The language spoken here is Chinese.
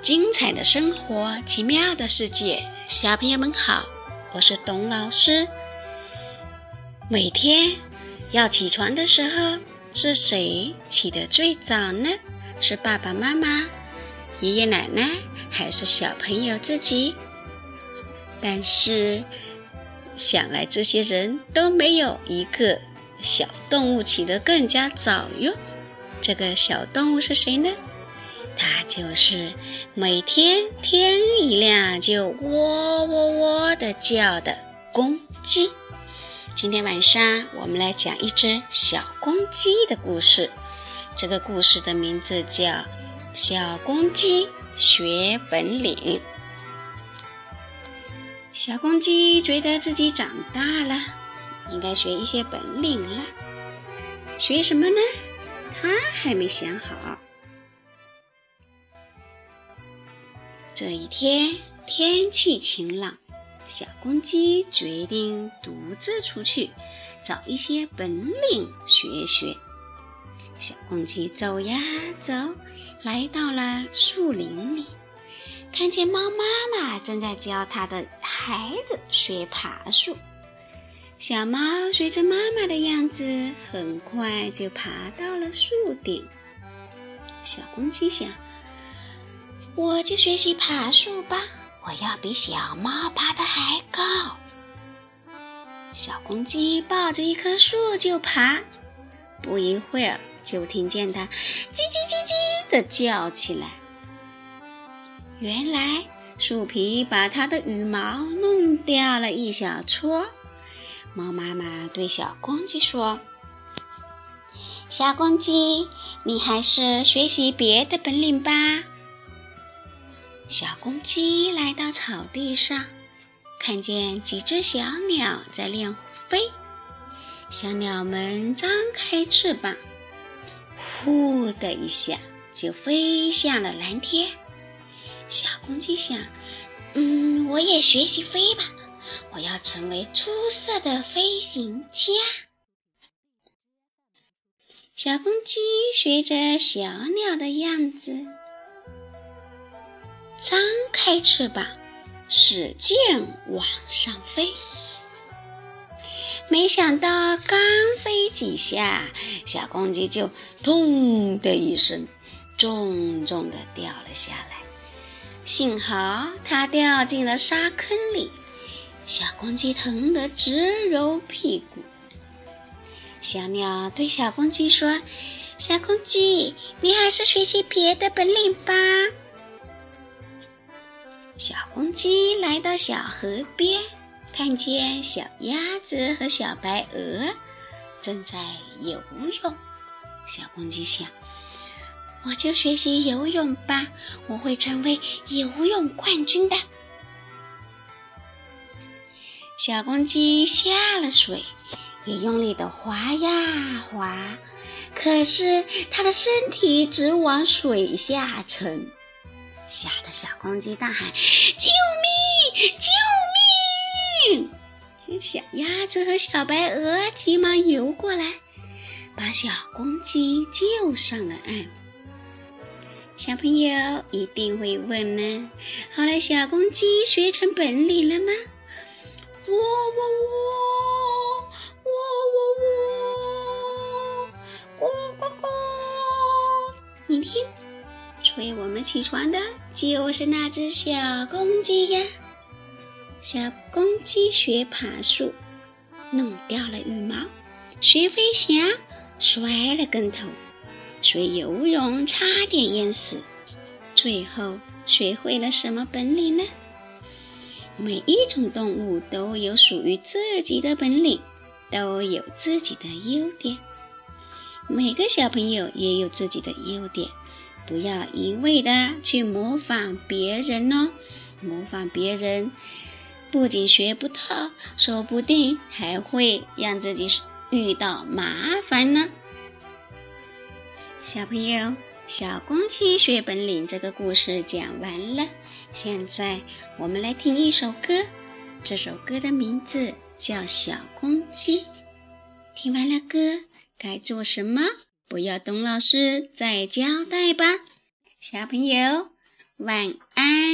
精彩的生活，奇妙的世界，小朋友们好，我是董老师。每天要起床的时候，是谁起得最早呢？是爸爸妈妈、爷爷奶奶，还是小朋友自己？但是想来，这些人都没有一个小动物起得更加早哟。这个小动物是谁呢？它就是每天天一亮就喔喔喔的叫的公鸡。今天晚上我们来讲一只小公鸡的故事。这个故事的名字叫《小公鸡学本领》。小公鸡觉得自己长大了，应该学一些本领了。学什么呢？它还没想好。这一天天气晴朗，小公鸡决定独自出去找一些本领学学。小公鸡走呀走，来到了树林里，看见猫妈妈正在教它的孩子学爬树。小猫随着妈妈的样子，很快就爬到了树顶。小公鸡想。我就学习爬树吧，我要比小猫爬得还高。小公鸡抱着一棵树就爬，不一会儿就听见它叽叽叽叽地叫起来。原来树皮把它的羽毛弄掉了一小撮。猫妈妈对小公鸡说：“小公鸡，你还是学习别的本领吧。”小公鸡来到草地上，看见几只小鸟在练飞。小鸟们张开翅膀，呼的一下就飞向了蓝天。小公鸡想：“嗯，我也学习飞吧，我要成为出色的飞行家。”小公鸡学着小鸟的样子。张开翅膀，使劲往上飞。没想到，刚飞几下，小公鸡就“咚”的一声，重重的掉了下来。幸好它掉进了沙坑里，小公鸡疼得直揉屁股。小鸟对小公鸡说：“小公鸡，你还是学习别的本领吧。”小公鸡来到小河边，看见小鸭子和小白鹅正在游泳。小公鸡想：“我就学习游泳吧，我会成为游泳冠军的。”小公鸡下了水，也用力的划呀划，可是它的身体直往水下沉。吓得小公鸡大喊：“救命！救命！”小鸭子和小白鹅急忙游过来，把小公鸡救上了岸。小朋友一定会问呢：后来小公鸡学成本领了吗？喔喔喔，喔喔喔，呱呱呱！你听。催我们起床的就是那只小公鸡呀！小公鸡学爬树，弄掉了羽毛；学飞翔，摔了跟头；学游泳，差点淹死。最后学会了什么本领呢？每一种动物都有属于自己的本领，都有自己的优点。每个小朋友也有自己的优点。不要一味的去模仿别人哦，模仿别人不仅学不到，说不定还会让自己遇到麻烦呢。小朋友，小公鸡学本领这个故事讲完了，现在我们来听一首歌，这首歌的名字叫《小公鸡》。听完了歌，该做什么？不要董老师再交代吧，小朋友，晚安。